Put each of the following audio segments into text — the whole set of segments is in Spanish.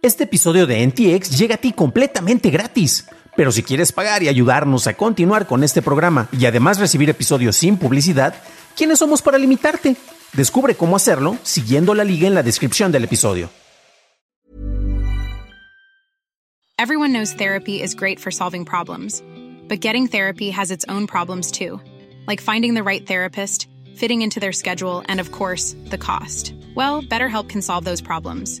Este episodio de NTX llega a ti completamente gratis. Pero si quieres pagar y ayudarnos a continuar con este programa y además recibir episodios sin publicidad, ¿quiénes somos para limitarte? Descubre cómo hacerlo siguiendo la liga en la descripción del episodio. Everyone knows therapy is great for solving problems, but getting therapy has its own problems too, like finding the right therapist, fitting into their schedule, and of course, the cost. Well, BetterHelp can solve those problems.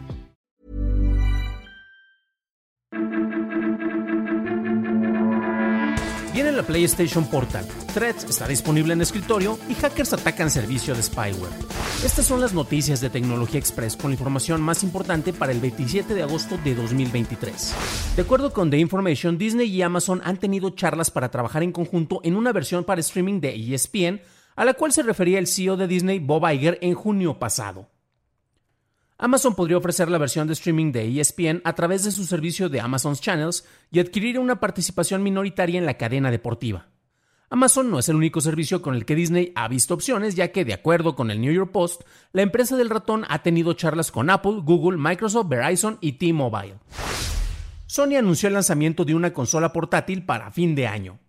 PlayStation Portal, Threads está disponible en escritorio y hackers atacan servicio de spyware. Estas son las noticias de Tecnología Express con la información más importante para el 27 de agosto de 2023. De acuerdo con The Information, Disney y Amazon han tenido charlas para trabajar en conjunto en una versión para streaming de ESPN, a la cual se refería el CEO de Disney, Bob Iger, en junio pasado. Amazon podría ofrecer la versión de streaming de ESPN a través de su servicio de Amazon's Channels y adquirir una participación minoritaria en la cadena deportiva. Amazon no es el único servicio con el que Disney ha visto opciones, ya que, de acuerdo con el New York Post, la empresa del ratón ha tenido charlas con Apple, Google, Microsoft, Verizon y T-Mobile. Sony anunció el lanzamiento de una consola portátil para fin de año.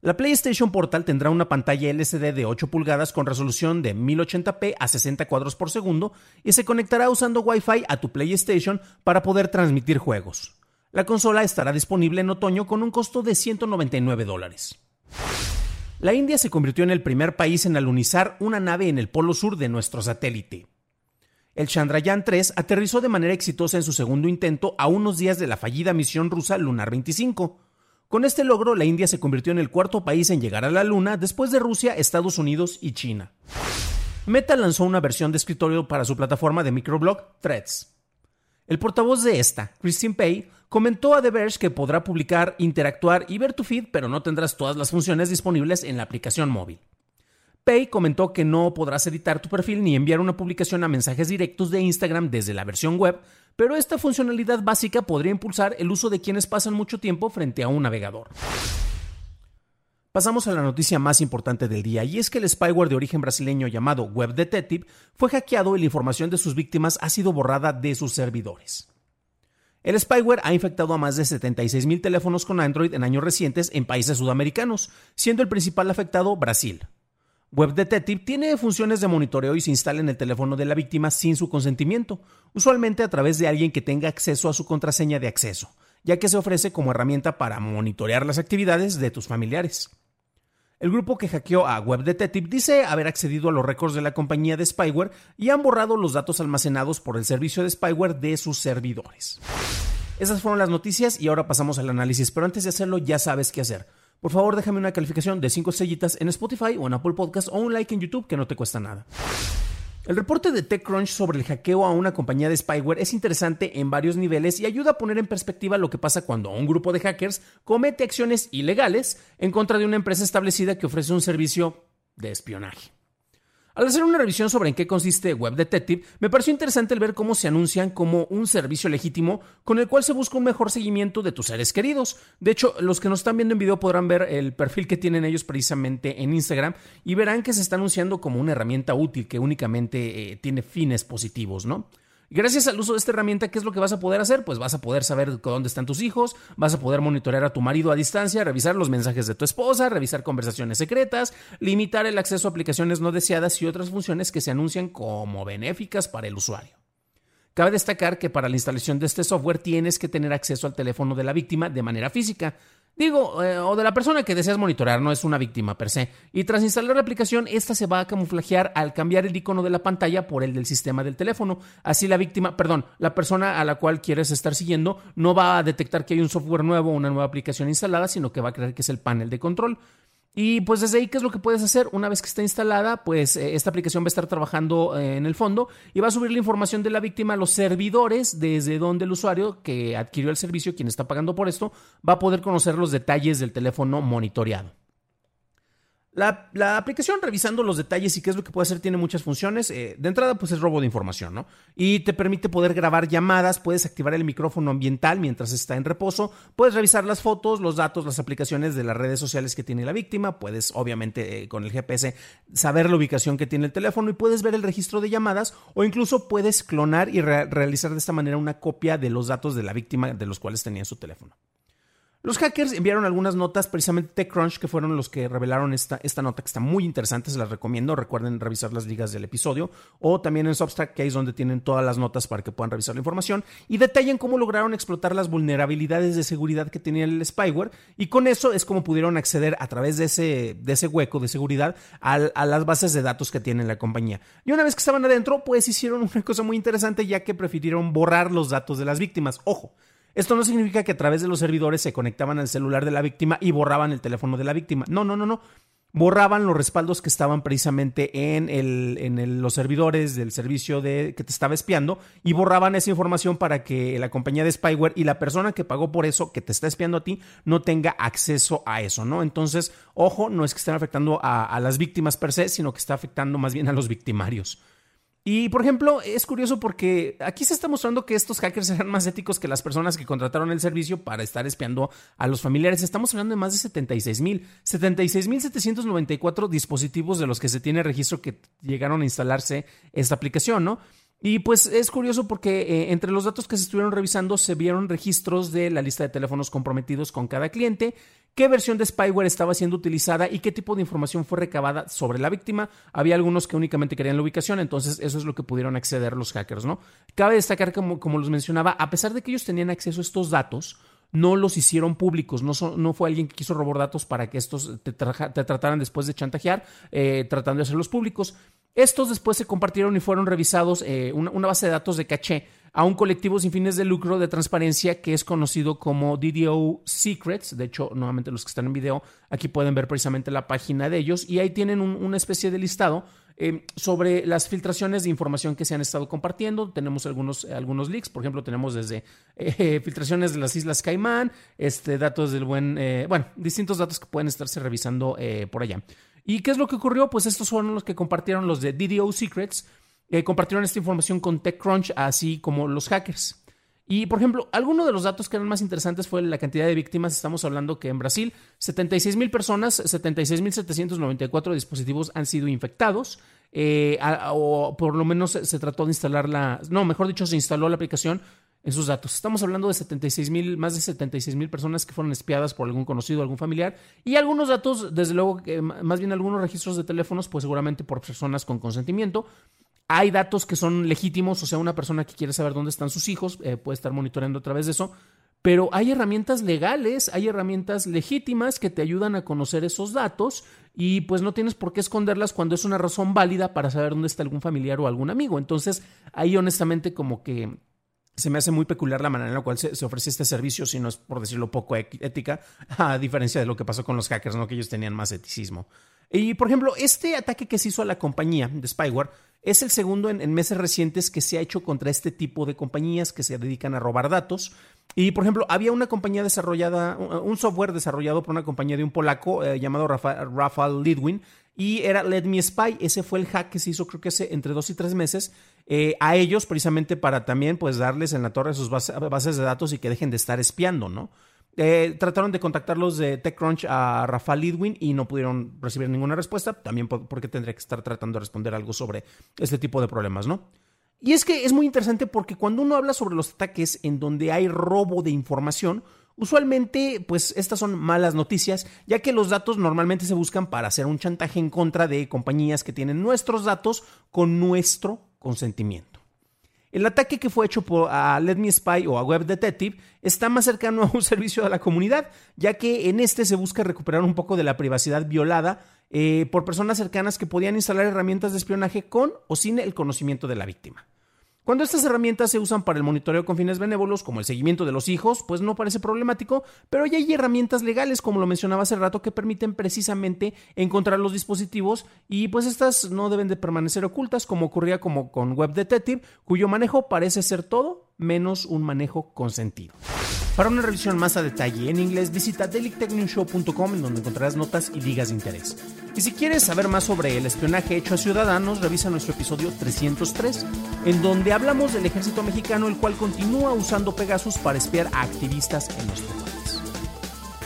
La PlayStation Portal tendrá una pantalla LCD de 8 pulgadas con resolución de 1080p a 60 cuadros por segundo y se conectará usando Wi-Fi a tu PlayStation para poder transmitir juegos. La consola estará disponible en otoño con un costo de 199 dólares. La India se convirtió en el primer país en alunizar una nave en el polo sur de nuestro satélite. El Chandrayaan 3 aterrizó de manera exitosa en su segundo intento a unos días de la fallida misión rusa Lunar 25. Con este logro, la India se convirtió en el cuarto país en llegar a la Luna después de Rusia, Estados Unidos y China. Meta lanzó una versión de escritorio para su plataforma de microblog Threads. El portavoz de esta, Christine Pay, comentó a The Verge que podrá publicar, interactuar y ver tu feed, pero no tendrás todas las funciones disponibles en la aplicación móvil. Pay comentó que no podrás editar tu perfil ni enviar una publicación a mensajes directos de Instagram desde la versión web, pero esta funcionalidad básica podría impulsar el uso de quienes pasan mucho tiempo frente a un navegador. Pasamos a la noticia más importante del día, y es que el spyware de origen brasileño llamado Web Detective fue hackeado y la información de sus víctimas ha sido borrada de sus servidores. El spyware ha infectado a más de 76.000 teléfonos con Android en años recientes en países sudamericanos, siendo el principal afectado Brasil. Web Detective tiene funciones de monitoreo y se instala en el teléfono de la víctima sin su consentimiento, usualmente a través de alguien que tenga acceso a su contraseña de acceso, ya que se ofrece como herramienta para monitorear las actividades de tus familiares. El grupo que hackeó a Web Detective dice haber accedido a los récords de la compañía de spyware y han borrado los datos almacenados por el servicio de spyware de sus servidores. Esas fueron las noticias y ahora pasamos al análisis, pero antes de hacerlo ya sabes qué hacer por favor déjame una calificación de 5 estrellitas en Spotify o en Apple Podcast o un like en YouTube que no te cuesta nada. El reporte de TechCrunch sobre el hackeo a una compañía de spyware es interesante en varios niveles y ayuda a poner en perspectiva lo que pasa cuando un grupo de hackers comete acciones ilegales en contra de una empresa establecida que ofrece un servicio de espionaje. Al hacer una revisión sobre en qué consiste Web Detective, me pareció interesante el ver cómo se anuncian como un servicio legítimo con el cual se busca un mejor seguimiento de tus seres queridos. De hecho, los que nos están viendo en video podrán ver el perfil que tienen ellos precisamente en Instagram y verán que se está anunciando como una herramienta útil que únicamente eh, tiene fines positivos, ¿no? Gracias al uso de esta herramienta, ¿qué es lo que vas a poder hacer? Pues vas a poder saber dónde están tus hijos, vas a poder monitorear a tu marido a distancia, revisar los mensajes de tu esposa, revisar conversaciones secretas, limitar el acceso a aplicaciones no deseadas y otras funciones que se anuncian como benéficas para el usuario. Cabe destacar que para la instalación de este software tienes que tener acceso al teléfono de la víctima de manera física, Digo, eh, o de la persona que deseas monitorear, no es una víctima per se. Y tras instalar la aplicación, esta se va a camuflajear al cambiar el icono de la pantalla por el del sistema del teléfono. Así la víctima, perdón, la persona a la cual quieres estar siguiendo no va a detectar que hay un software nuevo o una nueva aplicación instalada, sino que va a creer que es el panel de control. Y pues desde ahí, ¿qué es lo que puedes hacer? Una vez que está instalada, pues eh, esta aplicación va a estar trabajando eh, en el fondo y va a subir la información de la víctima a los servidores desde donde el usuario que adquirió el servicio, quien está pagando por esto, va a poder conocer los detalles del teléfono monitoreado. La, aplicación, revisando los detalles y qué es lo que puede hacer, tiene muchas funciones. Eh, de entrada, pues es robo de información, ¿no? Y te permite poder grabar llamadas, puedes activar el micrófono ambiental mientras está en reposo, puedes revisar las fotos, los datos, las aplicaciones de las redes sociales que tiene la víctima, puedes, obviamente, eh, con el GPS saber la ubicación que tiene el teléfono y puedes ver el registro de llamadas o incluso puedes clonar y realizar de esta manera una copia de los datos de la víctima de los cuales tenía su teléfono. Los hackers enviaron algunas notas, precisamente TechCrunch, que fueron los que revelaron esta, esta nota, que está muy interesante, se las recomiendo. Recuerden revisar las ligas del episodio, o también en Substack, que es donde tienen todas las notas para que puedan revisar la información, y detallan cómo lograron explotar las vulnerabilidades de seguridad que tenía el spyware, y con eso es como pudieron acceder a través de ese, de ese hueco de seguridad a, a las bases de datos que tiene la compañía. Y una vez que estaban adentro, pues hicieron una cosa muy interesante, ya que prefirieron borrar los datos de las víctimas. Ojo, esto no significa que a través de los servidores se conectaban al celular de la víctima y borraban el teléfono de la víctima. No, no, no, no. Borraban los respaldos que estaban precisamente en, el, en los servidores del servicio de, que te estaba espiando y borraban esa información para que la compañía de spyware y la persona que pagó por eso, que te está espiando a ti, no tenga acceso a eso, ¿no? Entonces, ojo, no es que estén afectando a, a las víctimas per se, sino que está afectando más bien a los victimarios. Y por ejemplo, es curioso porque aquí se está mostrando que estos hackers eran más éticos que las personas que contrataron el servicio para estar espiando a los familiares. Estamos hablando de más de 76 mil, 76 mil 794 dispositivos de los que se tiene registro que llegaron a instalarse esta aplicación, ¿no? Y pues es curioso porque eh, entre los datos que se estuvieron revisando se vieron registros de la lista de teléfonos comprometidos con cada cliente, qué versión de spyware estaba siendo utilizada y qué tipo de información fue recabada sobre la víctima. Había algunos que únicamente querían la ubicación, entonces eso es lo que pudieron acceder los hackers, ¿no? Cabe destacar, como, como los mencionaba, a pesar de que ellos tenían acceso a estos datos, no los hicieron públicos, no, no fue alguien que quiso robar datos para que estos te, trataran después de chantajear, eh, tratando de hacerlos públicos. Estos después se compartieron y fueron revisados eh, una, base de datos de caché a un colectivo sin fines de lucro de transparencia que es conocido como DDO Secrets. De hecho, nuevamente los que están en video, aquí pueden ver precisamente la página de ellos y ahí tienen una especie de listado eh, sobre las filtraciones de información que se han estado compartiendo. Tenemos algunos, algunos leaks, por ejemplo, tenemos desde eh, filtraciones de las Islas Caimán, este, datos del buen, bueno, distintos datos que pueden estarse revisando por allá. ¿Y qué es lo que ocurrió? Pues estos fueron los que compartieron los de DDO Secrets, eh, compartieron esta información con TechCrunch, así como los hackers. Y, por ejemplo, alguno de los datos que eran más interesantes fue la cantidad de víctimas. Estamos hablando que en Brasil 76 mil personas, 76 mil 794 dispositivos han sido infectados. Eh, o por lo menos se, trató de instalar la, no, mejor dicho, se instaló la aplicación en sus datos. Estamos hablando de 76 mil, más de 76 mil personas que fueron espiadas por algún conocido, algún familiar, y algunos datos, desde luego, más bien algunos registros de teléfonos, pues seguramente por personas con consentimiento. Hay datos que son legítimos, o sea, una persona que quiere saber dónde están sus hijos eh, puede estar monitoreando a través de eso, pero hay herramientas legales, hay herramientas legítimas que te ayudan a conocer esos datos y pues no tienes por qué esconderlas cuando es una razón válida para saber dónde está algún familiar o algún amigo. Entonces, ahí honestamente como que se me hace muy peculiar la manera en la cual se, ofrece este servicio, si no es por decirlo poco ética, a diferencia de lo que pasó con los hackers, ¿no? que ellos tenían más eticismo. Y por ejemplo, este ataque que se hizo a la compañía de Spyware es el segundo en, meses recientes que se ha hecho contra este tipo de compañías que se dedican a robar datos. Y por ejemplo, había una compañía desarrollada, un software desarrollado por una compañía de un polaco eh, llamado Rafael Lidwin, y era Let Me Spy. Ese fue el hack que se hizo, creo que hace entre dos y tres meses, eh, a ellos precisamente para también pues darles en la torre sus bases de datos y que dejen de estar espiando, ¿no? Eh, trataron de contactarlos de TechCrunch a Rafael Lidwin y no pudieron recibir ninguna respuesta, también porque tendría que estar tratando de responder algo sobre este tipo de problemas, ¿no? Y es que es muy interesante porque cuando uno habla sobre los ataques en donde hay robo de información, Usualmente, pues estas son malas noticias, ya que los datos normalmente se buscan para hacer un chantaje en contra de compañías que tienen nuestros datos con nuestro consentimiento. El ataque que fue hecho por a Let Me Spy o a Web Detective está más cercano a un servicio de la comunidad, ya que en este se busca recuperar un poco de la privacidad violada eh, por personas cercanas que podían instalar herramientas de espionaje con o sin el conocimiento de la víctima. Cuando estas herramientas se usan para el monitoreo con fines benévolos, como el seguimiento de los hijos, pues no parece problemático, pero ya hay herramientas legales, como lo mencionaba hace rato, que permiten precisamente encontrar los dispositivos y pues estas no deben de permanecer ocultas, como ocurría como con Web Detective, cuyo manejo parece ser todo menos un manejo consentido. Para una revisión más a detalle en inglés, visita dailytechnewshow.com en donde encontrarás notas y ligas de interés. Y si quieres saber más sobre el espionaje hecho a ciudadanos, revisa nuestro episodio 303, en donde hablamos del ejército mexicano, el cual continúa usando Pegasus para espiar a activistas en nuestro país.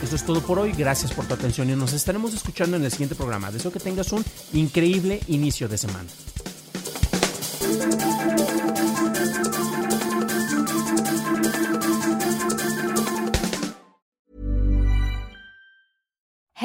Eso es todo por hoy, gracias por tu atención y nos estaremos escuchando en el siguiente programa. Deseo que tengas un increíble inicio de semana.